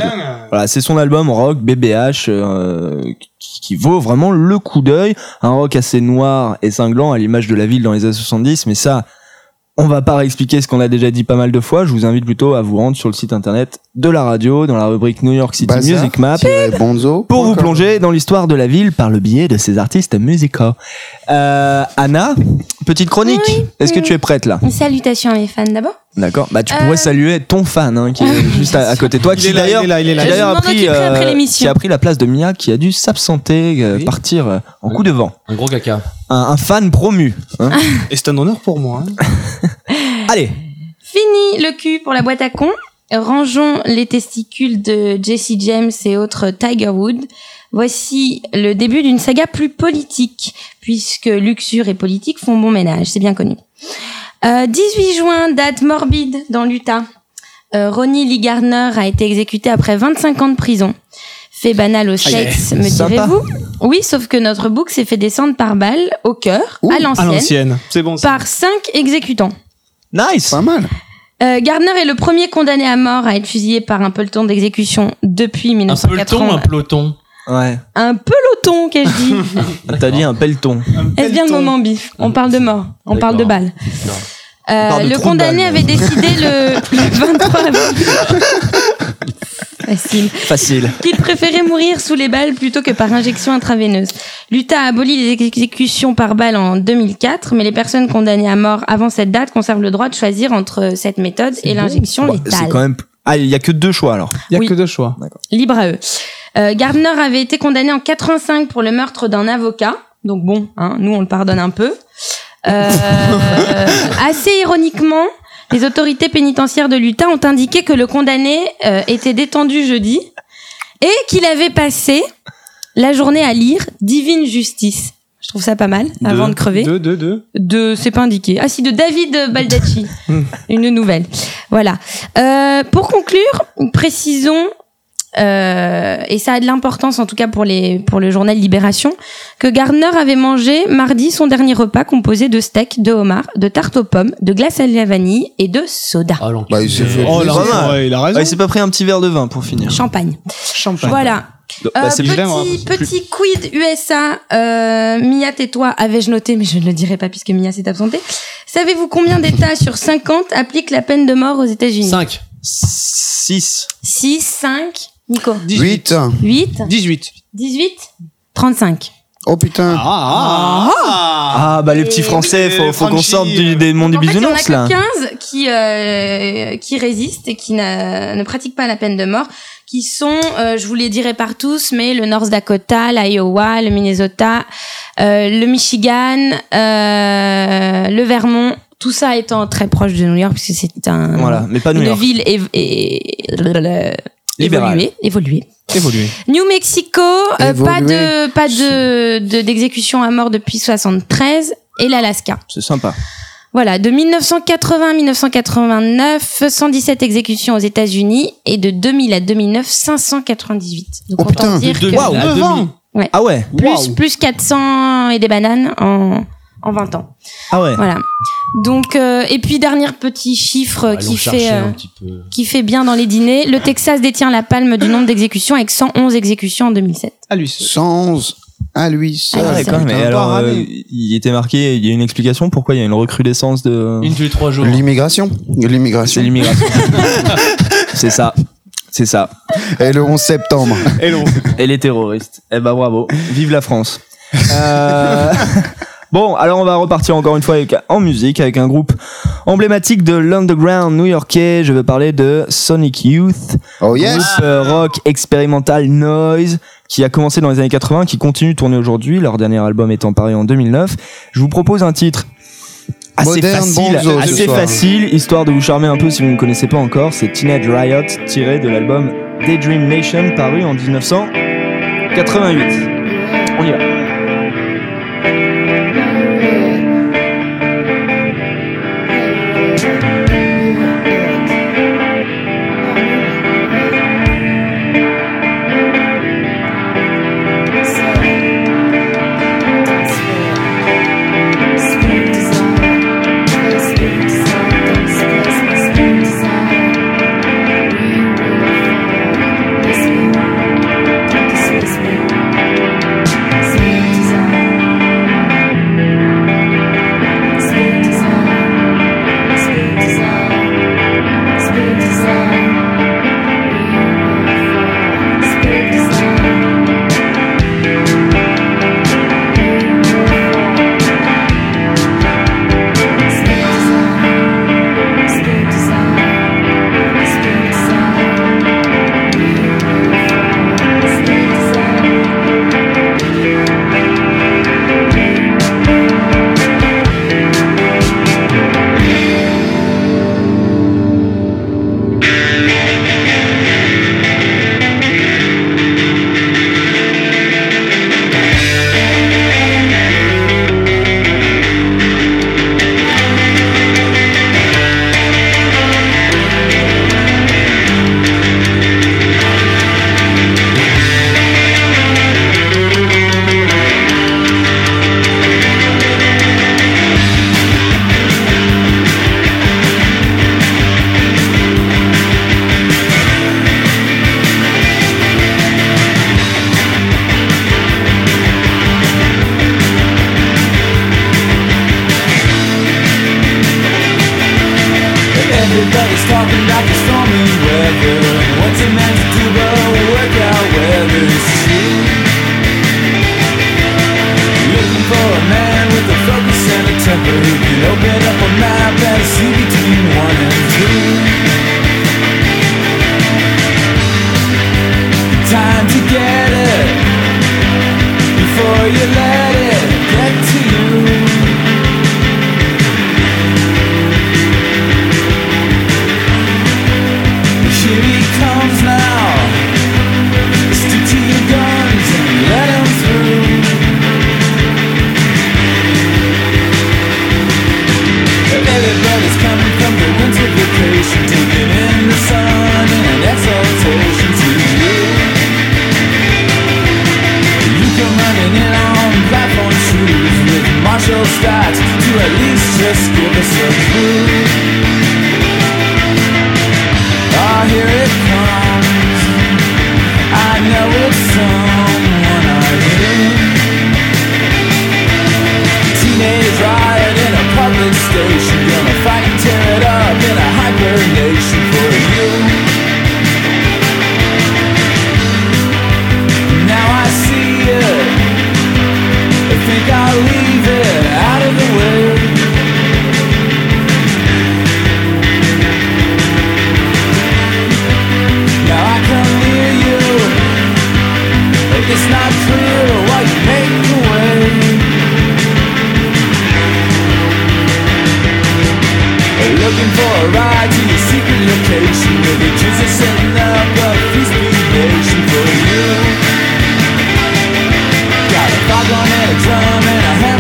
Voilà, c'est son album rock BBH euh, qui, qui vaut vraiment le coup d'œil. Un rock assez noir et cinglant à l'image de la ville dans les années 70, mais ça, on va pas réexpliquer ce qu'on a déjà dit pas mal de fois. Je vous invite plutôt à vous rendre sur le site internet de la radio dans la rubrique New York City Bazar, Music Map Bonzo. pour vous plonger dans l'histoire de la ville par le biais de ses artistes musicaux. Euh, Anna, petite chronique. Est-ce que tu es prête là Salutations à mes fans d'abord. D'accord. Bah tu Euh. pourrais saluer ton fan hein, qui est juste à, à côté de toi, Il qui est là, d'ailleurs il est là, il est là. qui Je d'ailleurs m'en a pris occuperai après euh, l'émission. qui a pris la place de Mia, qui a dû s'absenter, euh, partir euh, en coup de vent. Un gros caca. Un, un fan promu. hein. Et c'est un honneur pour moi. hein. Allez. Fini le cul pour la boîte à con. Rangeons les testicules de Jesse James et autres Tiger Wood. Voici le début d'une saga plus politique, puisque luxure et politique font bon ménage, c'est bien connu. Euh, 18 juin, date morbide dans l'Utah. Euh, Ronnie Lee Gardner a été exécuté après 25 ans de prison. Fait banal aux Aïe, aïe. States, me direz-vous Oui, sauf que notre bouc s'est fait descendre par balle au cœur, à À l'ancienne, bon. ça. par cinq exécutants. Nice. Pas mal. Euh, Gardner est le premier condamné à mort à être fusillé par un peloton d'exécution depuis Un 1980. peloton, un peloton? Ouais. Un peloton, qu'ai-je dit T'as dit un pelleton. Est-ce bien le moment, bif On parle de mort, on parle de balle. Euh, parle de le de condamné avait décidé le, le 23 avril Facile. Facile. qu'il préférait mourir sous les balles plutôt que par injection intraveineuse. L'Utah a aboli les exécutions par balle en 2004, mais les personnes condamnées à mort avant cette date conservent le droit de choisir entre cette méthode et l'injection Bah, létale. c'est quand même. Ah, il y a que deux choix alors. Il y a Oui. que deux choix. Libre à eux. Euh, Gardner avait été condamné en 85 pour le meurtre d'un avocat. Donc bon, hein, nous on le pardonne un peu. Euh, assez ironiquement, les autorités pénitentiaires de l'Utah ont indiqué que le condamné euh, était détendu jeudi et qu'il avait passé la journée à lire Divine Justice. Je trouve ça pas mal, avant de crever Deux, deux, deux. de c'est pas indiqué ah si de David Baldacci une nouvelle voilà Euh, pour conclure précisons euh, et ça a de l'importance en tout cas pour les pour le journal Libération que Gardner avait mangé mardi son dernier repas composé de steak de homard de tarte aux pommes de glace à la vanille et de soda Oh, l'enculé. Bah, il s'est fait Oh là, ouais, il a raison. Ouais, il s'est pas pris un petit verre de vin pour finir. champagne Champagne. voilà Bah, Euh, c'est petit, vraiment- petit quid USA, euh, Mia tais-toi, avais-je noté, mais je ne le dirai pas puisque Mia s'est absentée. Savez-vous combien d'États sur 50 appliquent la peine de mort aux États-Unis? 5. 6. 6, 5, Nico 8. 8 18. 18 35. Oh putain. Ah, Ah, bah les petits français, faut, faut qu'on sorte du, des mondes du En fait, il y en a bisounours là. que 15 qui, euh, qui résistent et qui ne pratiquent pas la peine de mort, qui sont, euh, je vous les dirai par tous, mais le North Dakota, l'Iowa, le Minnesota, euh, le Michigan, euh, le Vermont, tout ça étant très proche de New York, puisque c'est un, Voilà, mais pas New une York. ville év- é- Libérale. évoluée, évoluée. Évolué. New Mexico, euh, pas de pas de de- d'exécution à mort depuis 73 et l'Alaska. C'est sympa. Voilà, de 1980 à 1989, 117 exécutions aux États-Unis et de 2000 à 2009, 598. Donc Oh, autant putain. dire De que 2000 à 2000. Ah ouais. plus plus 400 et des bananes en en 20 ans. Ah ouais. Voilà. Donc euh, et puis dernier petit chiffre qui fait euh, qui fait bien dans les dîners, le Texas détient la palme du nombre d'exécutions avec 111 exécutions en 2007. à lui seul. 111 à lui seul. Ah ouais, quand même. Alors, euh, il était marqué, il y a une explication pourquoi il y a une recrudescence de. Une tous les trois jours. L'immigration. C'est L'immigration. l'immigration. c'est ça. C'est ça. Et le 11 septembre. Et l'on. Et les terroristes. Eh ben bravo. Vive la France. Euh, Bon, alors on va repartir encore une fois avec, en musique avec un groupe emblématique de l'underground new-yorkais. Je veux parler de Sonic Youth, Oh yes. groupe euh, rock expérimental noise qui a commencé dans les années 80, qui continue de tourner aujourd'hui. Leur dernier album étant paru en 2009. Je vous propose un titre assez Moderne facile, bonzo assez facile, histoire de vous charmer un peu si vous ne connaissez pas encore. C'est Teenage Riot tiré de l'album Daydream Nation paru en 1988. On y va. Everybody's talking about the stormy weather. What's a man to do but work out whether it's true? Looking for a man with a focus and a temper who can open up a map and see between one and two. Time to get it before you let it with Marshall to at least just give us a clue. A ride to your secret location where the setting up a feast nation for you. Got a foghorn and a drum and a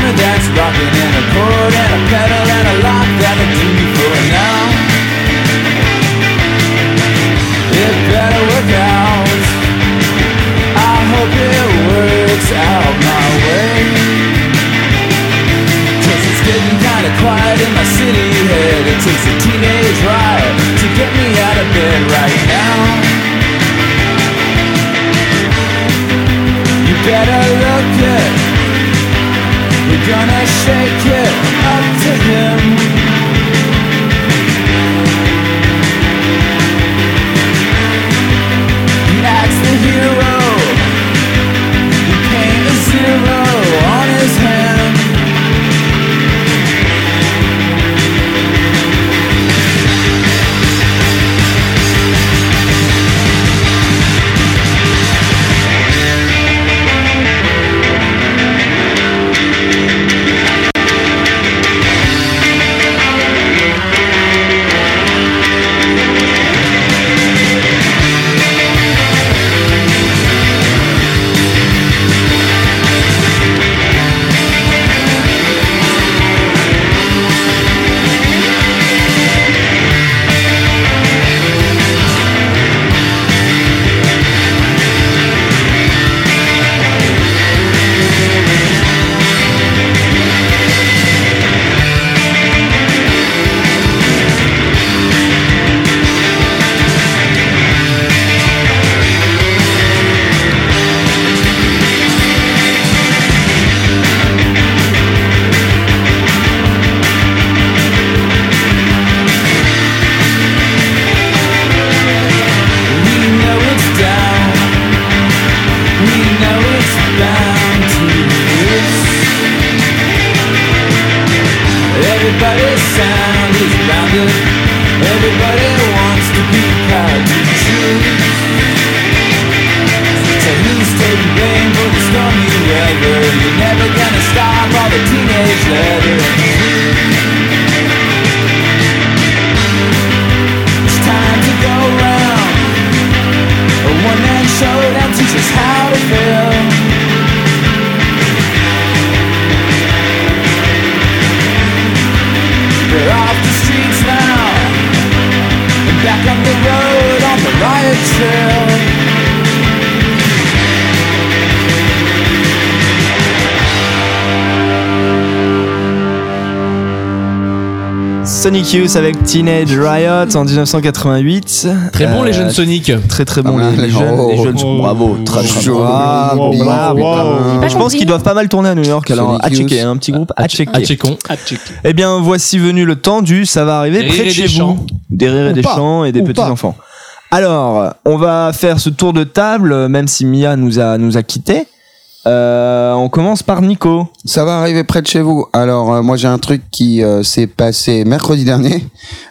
everybody's Sonic Youth avec Teenage Riot en 1988. Très bon, Euh, les jeunes Sonic. Très très bon Ah, les, les jeunes, oh, les jeunes oh, bravo, très très bravo, bravo. wow, wow. Je pense qu'ils doivent pas mal tourner à New York alors Sonic à checker, Youth. un petit groupe à checker. Ah, checkons. Ah, check. Eh bien, voici venu le temps du ça va arriver Des près rires de et chez des vous. chants. Des rires et des chants et des petits enfants. Alors, on va faire ce tour de table, même si Mia nous a nous a quittés. Euh, on commence par Nico. Ça va arriver près de chez vous. Alors, euh, moi, j'ai un truc qui euh, s'est passé mercredi dernier,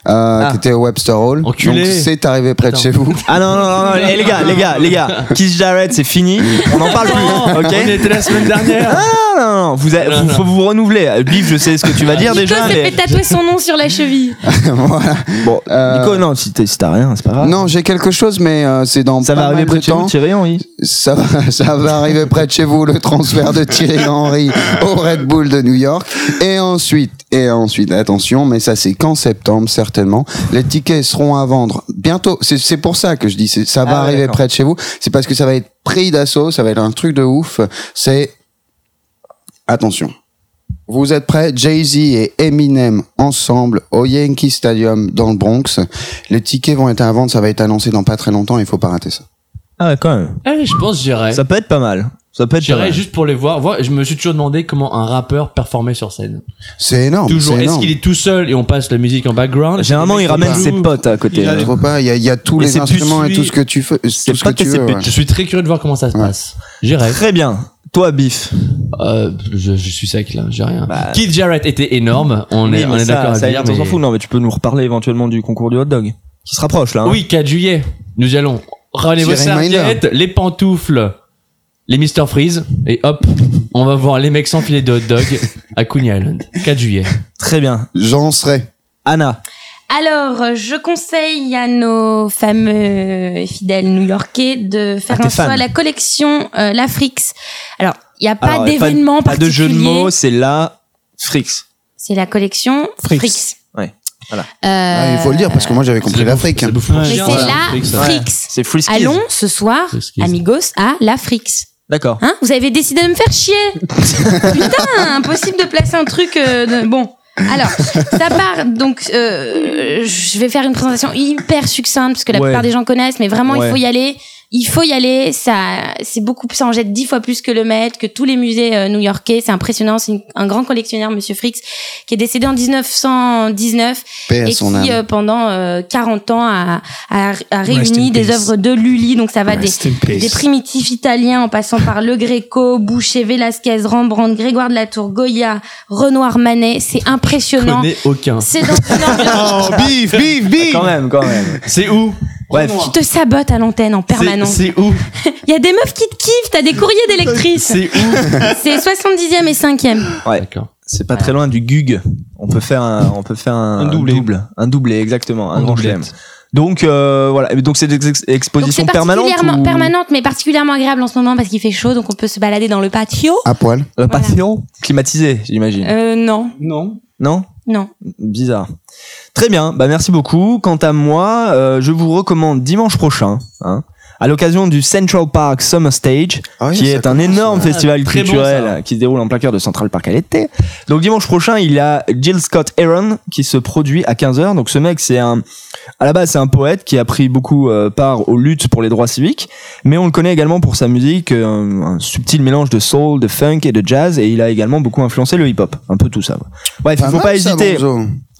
euh, Ah. qui était au Webster Hall. Enculé. Donc, c'est arrivé près de chez vous. Ah non non non, non eh, les gars les gars les gars, Kiss Jarrett c'est fini, on n'en parle plus, ok On était la semaine dernière. Ah non non, vous, avez- Non, vous- non. faut vous renouveler. Biff, je sais ce que tu vas dire Nico déjà, s'est mais fait tatouer son nom sur la cheville. voilà. bon, Euh, Nico non, si t'as rien, c'est pas grave. Non, j'ai quelque chose, mais euh, c'est dans ça pas va arriver mal près de chez temps. vous, Thierry Henry. Ça va, ça va arriver près de chez vous, le transfert de Thierry Henry au Red Bull de New York. Et ensuite, et ensuite, attention, mais ça c'est qu'en septembre, certainement. Les tickets seront à vendre bientôt. C'est, c'est pour ça que je dis, ça va Ah arriver près de chez vous. C'est parce que ça va être pris d'assaut, ça va être un truc de ouf. C'est, attention. Vous êtes prêts? Jay-Z et Eminem ensemble au Yankee Stadium dans le Bronx. Les tickets vont être à vendre, ça va être annoncé dans pas très longtemps, il faut pas rater ça. Ah ouais, quand même. Ah, je pense j'irai. Ça peut être pas mal. Ça peut être pas J'irai mal. juste pour les voir. voir. Je me suis toujours demandé comment un rappeur performait sur scène. C'est énorme. Toujours. c'est Est-ce qu'il est tout seul et on passe la musique en background? Généralement, il ramène ses potes à côté. Il a pas, il y a, il y a tous Et les c'est instruments et tout ce que tu fais, tout ce que tu veux. ouais. Je suis très curieux de voir comment ça se Ouais. passe. J'irai. Très bien. Toi, Biff. Euh, je, je suis sec là, j'ai rien. Bah, Keith Jarrett était énorme, on Oui, est, on est d'accord ça, on s'en fout. Non, mais tu peux nous reparler éventuellement du concours du hot dog. Qui se rapproche là. hein. Oui, 4 juillet, nous y allons. Ramenez vos Petit reminder. serviettes, les pantoufles, les Mr Freeze, et hop, on va voir les mecs s'enfiler de hot dog à Coney Island. 4 juillet. Très bien. J'en serai. Anna. Alors, je conseille à nos fameux fidèles new-yorkais de faire tes un à la collection euh, L'Afrix. Alors, il n'y a pas Alors, d'événement Pas de jeu de mots, c'est la Frix. C'est la collection Frix. Frix. Ouais, voilà. Euh, Ah, il faut le dire parce que moi j'avais compris l'Afrique. Mais c'est la Frix, ça. Frix. C'est Friskies. Allons ce soir, Friskies. amigos, à la Frix. D'accord. Hein Vous avez décidé de me faire chier. Putain, impossible de placer un truc. euh, de- Bon. Alors, ça part. Donc, euh, je vais faire une présentation hyper succincte parce que la Ouais. plupart des gens connaissent, mais vraiment, Ouais. il faut y aller. Il faut y aller. Ça, c'est beaucoup. Ça en jette dix fois plus que le Met, que tous les musées euh, new-yorkais. C'est impressionnant. C'est une- un grand collectionneur, Monsieur Frix, qui est décédé en 1919 Paix et qui, euh, pendant euh, 40 ans, a, a, a réuni des peace. œuvres de Lully. Donc, ça va des des primitifs italiens en passant par Le Greco, Boucher, Velasquez, Rembrandt, Grégoire de la Tour, Goya, Renoir, Manet. C'est impressionnant. connais aucun. C'est dans une ambiance. Oh, bif, bif, bif Quand même, quand même. C'est où? Bref. Tu te sabotes à l'antenne en permanence. c'est où Il y a des meufs qui te kiffent, t'as des courriers d'électrices. C'est où C'est 70e et 5e. Ouais. D'accord. C'est pas très loin du Gug. On peut faire un, on peut faire un, Un doublé. double. Un doublé, exactement. Un grand chelem. Donc, euh, voilà. Donc, c'est des ex- Donc c'est expositions permanentes particulièrement ou... permanente, mais particulièrement agréable en ce moment parce qu'il fait chaud, donc on peut se balader dans le patio. À poil. Euh, patio Climatisé, j'imagine. Euh, non, Non. Non non. Bizarre. Très bien, bah merci beaucoup. Quant à moi, euh, je vous recommande dimanche prochain, hein, à l'occasion du Central Park Summer Stage, Ah oui, qui est un énorme ouais. festival culturel ça. qui se déroule en plein cœur de Central Park à l'été. Donc dimanche prochain, il y a Jill Scott Aaron qui se produit à 15h. Donc ce mec, c'est un à la base, c'est un poète qui a pris beaucoup euh, part aux luttes pour les droits civiques, mais on le connaît également pour sa musique, euh, un, un subtil mélange de soul, de funk et de jazz, et il a également beaucoup influencé le hip-hop, un peu tout ça. Bref, il faut mal, pas hésiter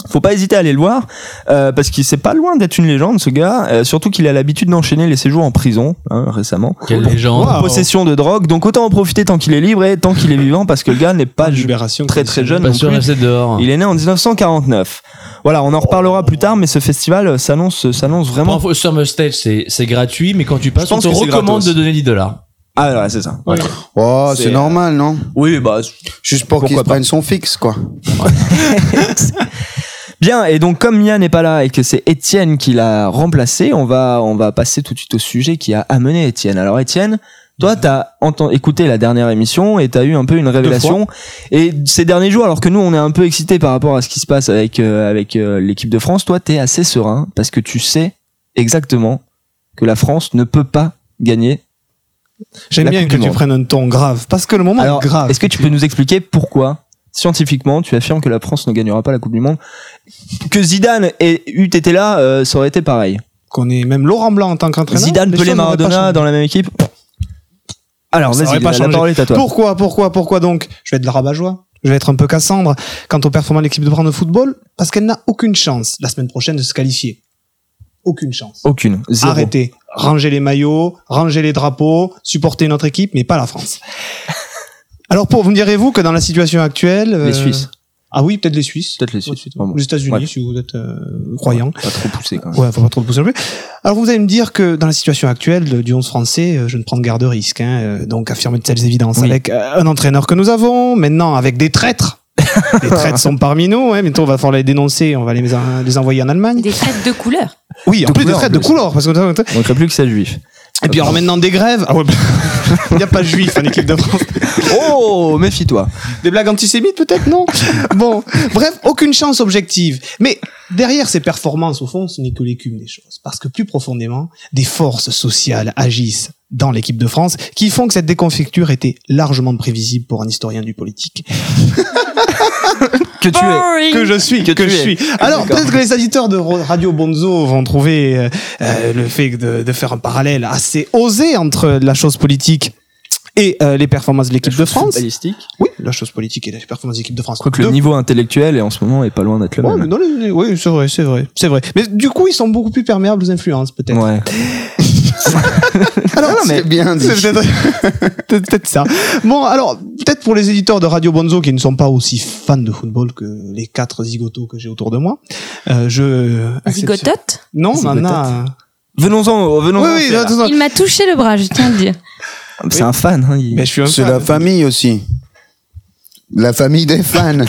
faut pas hésiter à aller le voir euh, parce qu'il c'est pas loin d'être une légende ce gars euh, surtout qu'il a l'habitude d'enchaîner les séjours en prison hein, récemment Quelle Pour- légende. pour Wow. possession de drogue donc autant en profiter tant qu'il est libre et tant qu'il est vivant parce que le gars n'est pas très très jeune Pas non plus. dehors. il est né en 1949 voilà on en reparlera plus tard mais ce festival euh, s'annonce s'annonce Pour vraiment info, Summer Stage, c'est c'est gratuit, mais quand tu passes, Je on pense te recommande de donner 10 dollars. ah ouais, c'est ça. Oh, C'est, c'est normal, non? oui bah Juste pour qu'il prenne son fixe, quoi. Bien, et donc comme Mia n'est pas là et que c'est Étienne qui l'a remplacé, on va, on va passer tout de suite au sujet qui a amené Étienne. Alors Étienne, toi, t'as entendu, écouté la dernière émission et t'as eu un peu une révélation. Et ces derniers jours, alors que nous, on est un peu excités par rapport à ce qui se passe avec, euh, avec euh, l'équipe de France, toi, t'es assez serein parce que tu sais exactement que la France ne peut pas gagner. J'aime bien que tu prennes un ton grave. Parce que le moment Alors, est grave. est-ce que tu peux nous expliquer pourquoi scientifiquement tu affirmes que la France ne gagnera pas la Coupe du Monde? Que Zidane ait, eût été là, euh, ça aurait été pareil. Qu'on est même Laurent Blanc en tant qu'entraîneur Zidane, Pelé, Maradona dans la même équipe. Alors, vas-y, pas la changé. parole est à toi. Pourquoi, pourquoi, pourquoi donc Je vais être de la rabat-joie. Je vais être un peu Cassandre quant aux performances de l'équipe de France de football, parce qu'elle n'a aucune chance la semaine prochaine de se qualifier. Aucune chance. Aucune. Zéro. Arrêtez. Rangez les maillots, rangez les drapeaux, supportez notre équipe, mais pas la France. Alors, pour, vous me direz-vous que dans la situation actuelle... euh, Les Suisses. Ah oui, peut-être les Suisses. Peut-être les Suisses. Les États-Unis, Ouais. si vous êtes euh, croyant. Pas trop poussé quand même. Ouais, faut pas trop pousser non plus. Alors vous allez me dire que dans la situation actuelle du 11 français, euh, je ne prends de garde risque. Hein, euh, donc affirmer de telles évidences Oui. avec euh, un entraîneur que nous avons, maintenant avec des traîtres. les traîtres sont parmi nous. Hein, bientôt on va falloir les dénoncer, on va les, les envoyer en Allemagne. Des traites de couleur. Oui, en De plus des traîtres de couleur. Parce que, Il manquerait plus que ça juif. Et puis alors maintenant des grèves. Ah ouais, Il n'y a pas de juif en équipe de France. Oh, méfie-toi. Des blagues antisémites peut-être non? Bon, bref, aucune chance objective. Mais derrière ces performances, au fond, ce n'est que l'écume des choses. Parce que plus profondément, des forces sociales agissent dans l'équipe de France qui font que cette déconfiture était largement prévisible pour un historien du politique. Que tu es. Que je suis, que, Que tu je es. suis. Alors, D'accord. peut-être que les auditeurs de Radio Bonzo vont trouver euh, euh, le fait de, de faire un parallèle assez osé entre la chose politique et euh, les performances de l'équipe de France. Oui, la chose politique et les performances de l'équipe de France. Quoique le Deux niveau intellectuel est en ce moment est pas loin d'être le Ouais, mais même. oui, c'est vrai, c'est vrai, c'est vrai. Mais du coup, ils sont beaucoup plus perméables aux influences, peut-être. Ouais. Alors, C'est bien dit. c'est peut-être peut-être ça. Bon, alors, peut-être pour les éditeurs de Radio Bonzo qui ne sont pas aussi fans de football que les quatre zigotos que j'ai autour de moi, euh, je... Zigotote Non, on en Zigotote. a... Venons-en, venons-en. Oui, oui, attends. Il m'a touché le bras, je tiens à le dire. C'est un fan. Hein, il- Mais je suis un C'est fan. la famille aussi. La famille des fans.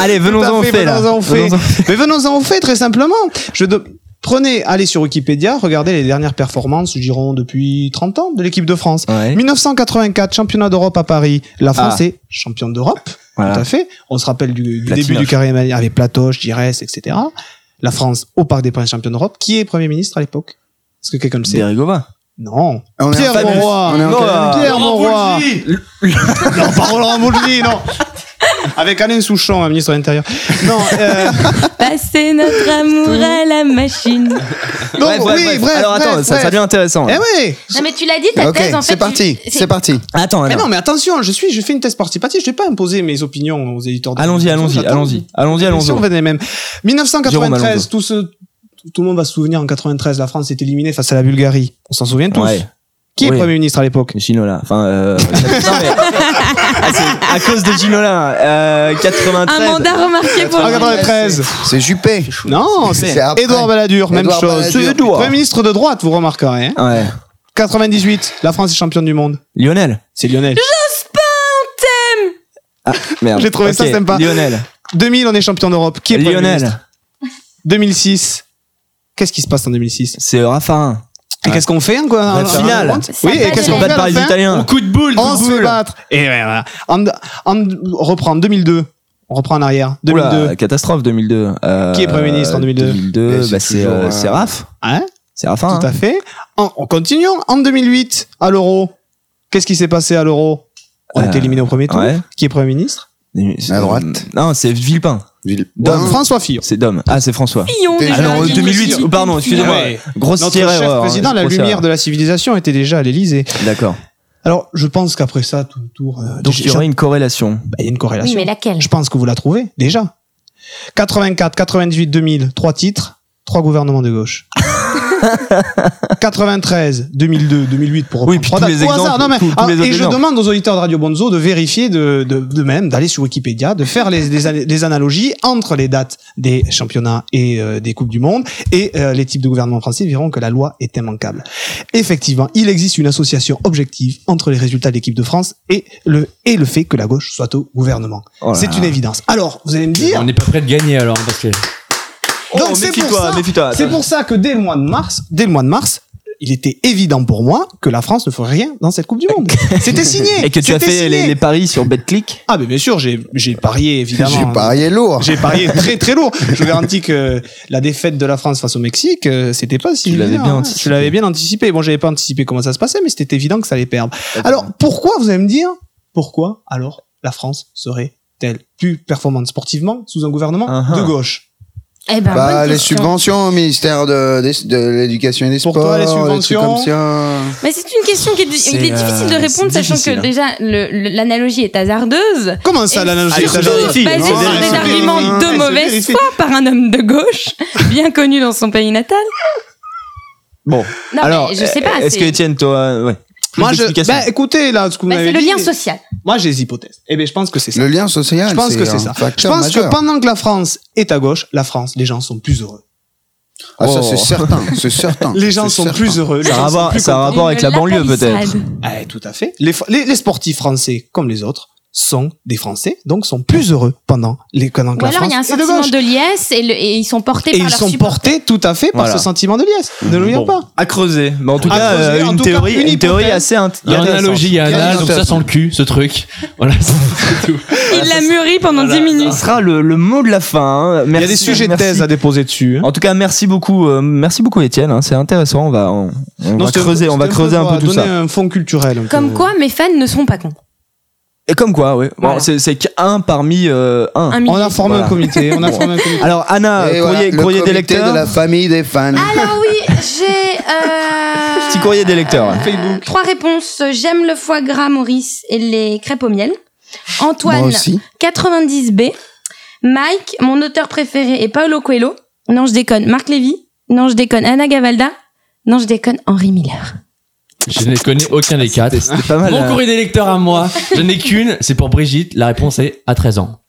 Allez, venons-en au fait, venons-en au fait. Venons-en- Mais venons-en au fait, très simplement. Je de- Prenez, allez sur Wikipédia, regardez les dernières performances, dirons depuis 30 ans, de l'équipe de France. Ouais. 1984, championnat d'Europe à Paris. La France Ah. est championne d'Europe. Voilà. Tout à fait. On se rappelle du, du début du carré avec Platoche, Giresse, etc. La France au Parc des Princes championne d'Europe. Qui est Premier ministre à l'époque? Est-ce que quelqu'un le sait? Derigova. Non. On Pierre. Monroy. Pierre Monroy. non, pas Roland Boulevy, non. Avec Alain Souchon, un ministre de l'Intérieur. Non, euh, Passer notre amour à la machine. donc, bref, bref, oui, bref. bref, Alors attends, bref, ça, devient intéressant. Eh là. oui. Non, mais tu l'as dit, ta Ok, thèse, en fait. c'est parti, tu- c'est parti. Attends, Mais non, mais attention, je suis, je fais une thèse participative, je vais pas imposer mes opinions aux éditeurs. de- Allons-y, allons-y, allons-y. Allons-y, allons-y. on va les mêmes. Jérôme 1993, Alonso. tout, ce, tout le monde va se souvenir, en 93, la France est éliminée face à la Bulgarie. On s'en souvient tous. Ouais. Qui est Oui. Premier ministre à l'époque Ginola. Enfin, euh... non, mais- Ah, à cause de Ginola. Euh, 93. Un mandat remarqué pour En 93. C'est Juppé. Non, c'est. Édouard Balladur, même chose. Balladur. Premier ministre de droite, vous remarquerez. Hein. Ouais. 98, la France est championne du monde. Lionel. C'est Lionel. Ah, merde. J'ai trouvé ça sympa. Lionel. 2000, on est champion d'Europe. Qui est Premier Lionel. ministre? 2006. Qu'est-ce qui se passe en 2006 C'est Raffarin. Et qu'est-ce qu'on fait quoi La finale. Oui, et qu'est-ce qu'on bat par les Italiens. Coup de boule, On se fait boule. battre. Et voilà. En, en, on reprend 2002. On reprend en arrière. 2002. Oula, catastrophe 2002. Euh, Qui est Premier ministre en 2002? 2002, Et c'est bah, c'est euh, euh, Raph. Hein C'est Raffarin. Tout à fait. En, on continue. En 2008, à l'Euro. Qu'est-ce qui s'est passé à l'Euro? On Euh, est éliminé au premier tour. ouais. Qui est Premier ministre? À droite. Non, c'est Villepin. Dom. Ouais. François Fillon. C'est Dom. Ah, c'est François. Fillon, Fillon, 2008. Fillon. oh, pardon, excusez-moi. Ouais. Grosse Notre erreur. cher hein, président, la lumière erreur. de la civilisation était déjà à l'Elysée. D'accord. Alors, je pense qu'après ça, tout le tour. euh, Donc il y aurait une corrélation. bah, il y a une Oui, corrélation. mais laquelle? Je pense que vous la trouvez déjà. 84, 98, 2000, trois titres, trois gouvernements de gauche. 93, 2002, 2008 pour reprendre Oui, puis tous les hasard, exemples, non, mais- tous- tous ah, les et je demande aux auditeurs de Radio Bonzo de vérifier de, de, de même, d'aller sur Wikipédia, de faire les, les, les analogies entre les dates des championnats et euh, des coupes du monde et euh, les types de gouvernements français verront que la loi est immanquable. Effectivement, il existe une association objective entre les résultats de l'équipe de France et le et le fait que la gauche soit au gouvernement. Oh C'est une évidence. Alors, vous allez me dire, On n'est pas prêt de gagner alors, parce que. Oh, donc c'est pour ça, méfie-toi. c'est pour ça que dès le mois de mars, dès le mois de mars, il était évident pour moi que la France ne ferait rien dans cette Coupe du Monde. C'était signé. Et que tu as fait les, les paris sur BetClick. Ah mais bien sûr, j'ai j'ai parié évidemment. J'ai parié lourd. J'ai parié très très lourd. Je vous garantis que la défaite de la France face au Mexique, euh, c'était pas si. Tu l'avais bien hein. anticipé. Je l'avais bien anticipé. Bon, j'avais pas anticipé comment ça se passait, mais c'était évident que ça allait perdre. Alors pourquoi vous allez me dire pourquoi alors la France serait-elle plus performante sportivement sous un gouvernement Uh-huh. de gauche? Eh ben, Bah, les question. subventions au ministère de, de l'éducation et des Pour sports. toi, les subventions comme ça. Mais c'est une question qui est, C'est, il est difficile de euh, répondre, sachant difficile, que hein. déjà l'analogie est hasardeuse. Comment ça, l'analogie est hasardeuse. Basée Non, sur des arguments de mauvaise foi par un homme de gauche, bien connu dans son pays natal. Bon. Non, Alors, mais je sais pas. est-ce que Étienne, toi, ouais. Moi, je, bah, écoutez, là, ce que vous bah, m'avez c'est le lien social. Moi, j'ai des hypothèses. Eh bien, je pense que c'est ça. Le lien social. Je pense que c'est ça. Je pense majeur. que pendant que la France est à gauche, la France, les gens sont plus heureux. Ah, ça, Oh. c'est certain. C'est certain. Les gens sont certain. plus heureux. Ça a rapport, ça a rapport avec la banlieue peut-être. Eh, tout à fait. Les, les, les sportifs français, comme les autres, sont des Français, donc sont plus heureux pendant les pendant que Ou la alors il y a un de sentiment de liesse et, le- et ils sont portés Et par ils sont portés tout à fait par Voilà. ce sentiment de liesse. Ne l'oublions Bon, pas. À creuser. Mais en tout À cas, creuser, euh, en une cas, théorie, une une théorie hypothèse. assez int- Il y a une intéressante. analogie, il y a un Il y a âge, une donc ça intéressante. sent le cul, ce truc. Voilà, c'est tout. Il l'a mûri pendant Voilà, 10 minutes. Ce sera le, le mot de la fin. hein. Il y a des sujets de thèse à déposer dessus. hein. En tout cas, merci beaucoup, euh, merci beaucoup Étienne. hein, c'est intéressant. On va, on, on Non, va c'était- creuser, on va creuser un peu tout donner ça. un fond culturel. Comme quoi, mes fans ne seront pas cons. Et comme quoi, oui. Bon, Voilà. c'est, c'est qu'un parmi euh, un. Un On a formé Voilà. un comité. On a formé un comité. Alors Anna, Et courrier, voilà, le courrier des comité lecteurs. de la famille des fans. Alors oui, j'ai euh, Petit courrier des lecteurs. Facebook. trois réponses. J'aime le foie gras, Maurice, et les crêpes au miel. Antoine, aussi. 90B. Mike, mon auteur préféré est Paulo Coelho. Non, je déconne. Marc Lévy. Non, je déconne. Anna Gavalda. Non, je déconne. Henri Miller. Je ne connais aucun des quatre. C'était pas mal. Mon euh, courrier des lecteurs à moi, je n'ai qu'une, c'est pour Brigitte. La réponse est à 13 ans.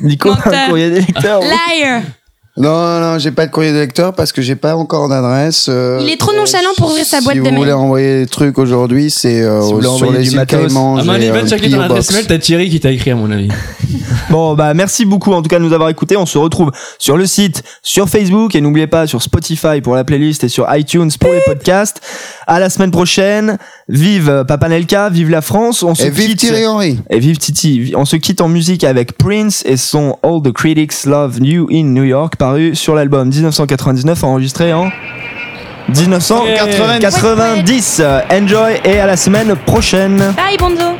Nico, Menteur. un courrier des lecteurs. Liar. Non, non, j'ai pas de courrier de lecteur parce que j'ai pas encore d'adresse. Euh, Il est trop nonchalant pour ouvrir sa boîte de Si vous voulez envoyer des trucs aujourd'hui, c'est euh, voulez sur les du matos. Caïmans. À mon avis, euh, Ben, checker ton P.O. adresse mail, t'as Thierry qui t'a écrit, à mon avis. Bon, bah merci beaucoup en tout cas de nous avoir écoutés. On se retrouve sur le site, sur Facebook et n'oubliez pas sur Spotify pour la playlist et sur iTunes pour les podcasts. À la semaine prochaine. Vive Papanelka, vive la France. On se Et vive quitte. Thierry Henry. Et vive Titi. On se quitte en musique avec Prince et son All the Critics Love You in New York paru sur l'album 1999 enregistré en 1990. Enjoy et à la semaine prochaine. Bye Bonzo.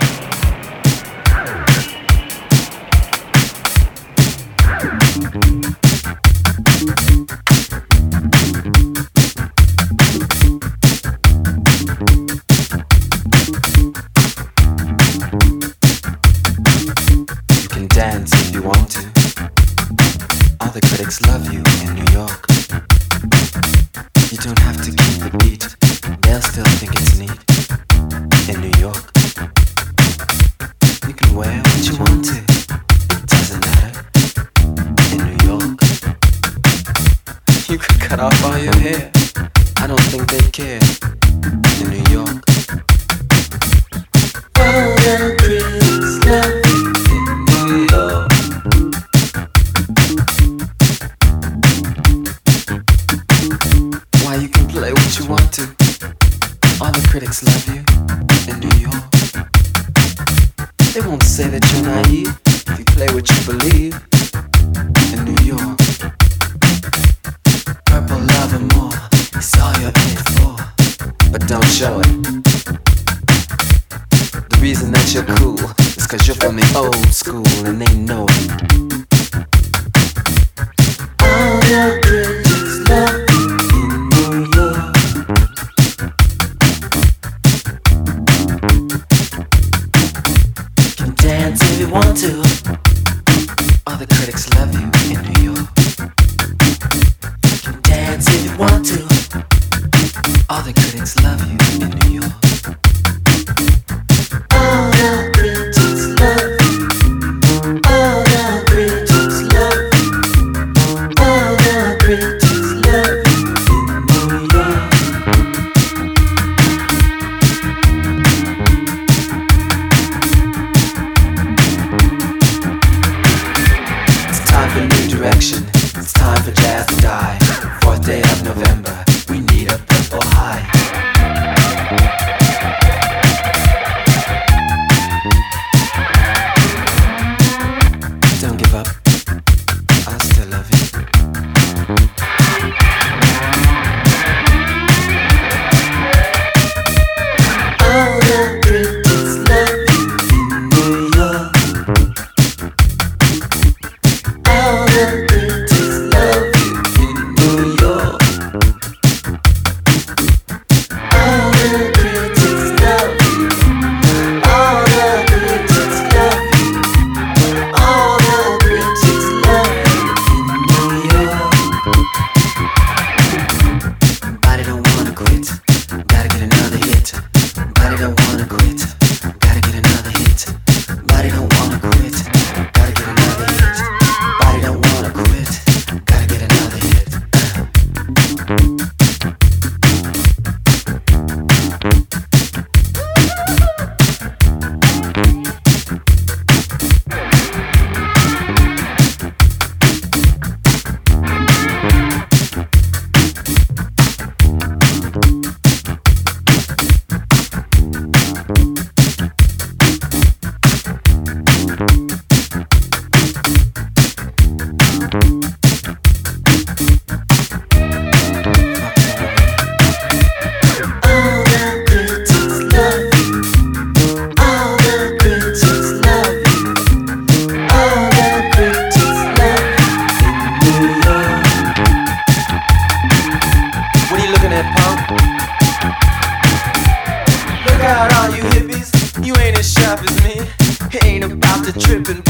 to tripping.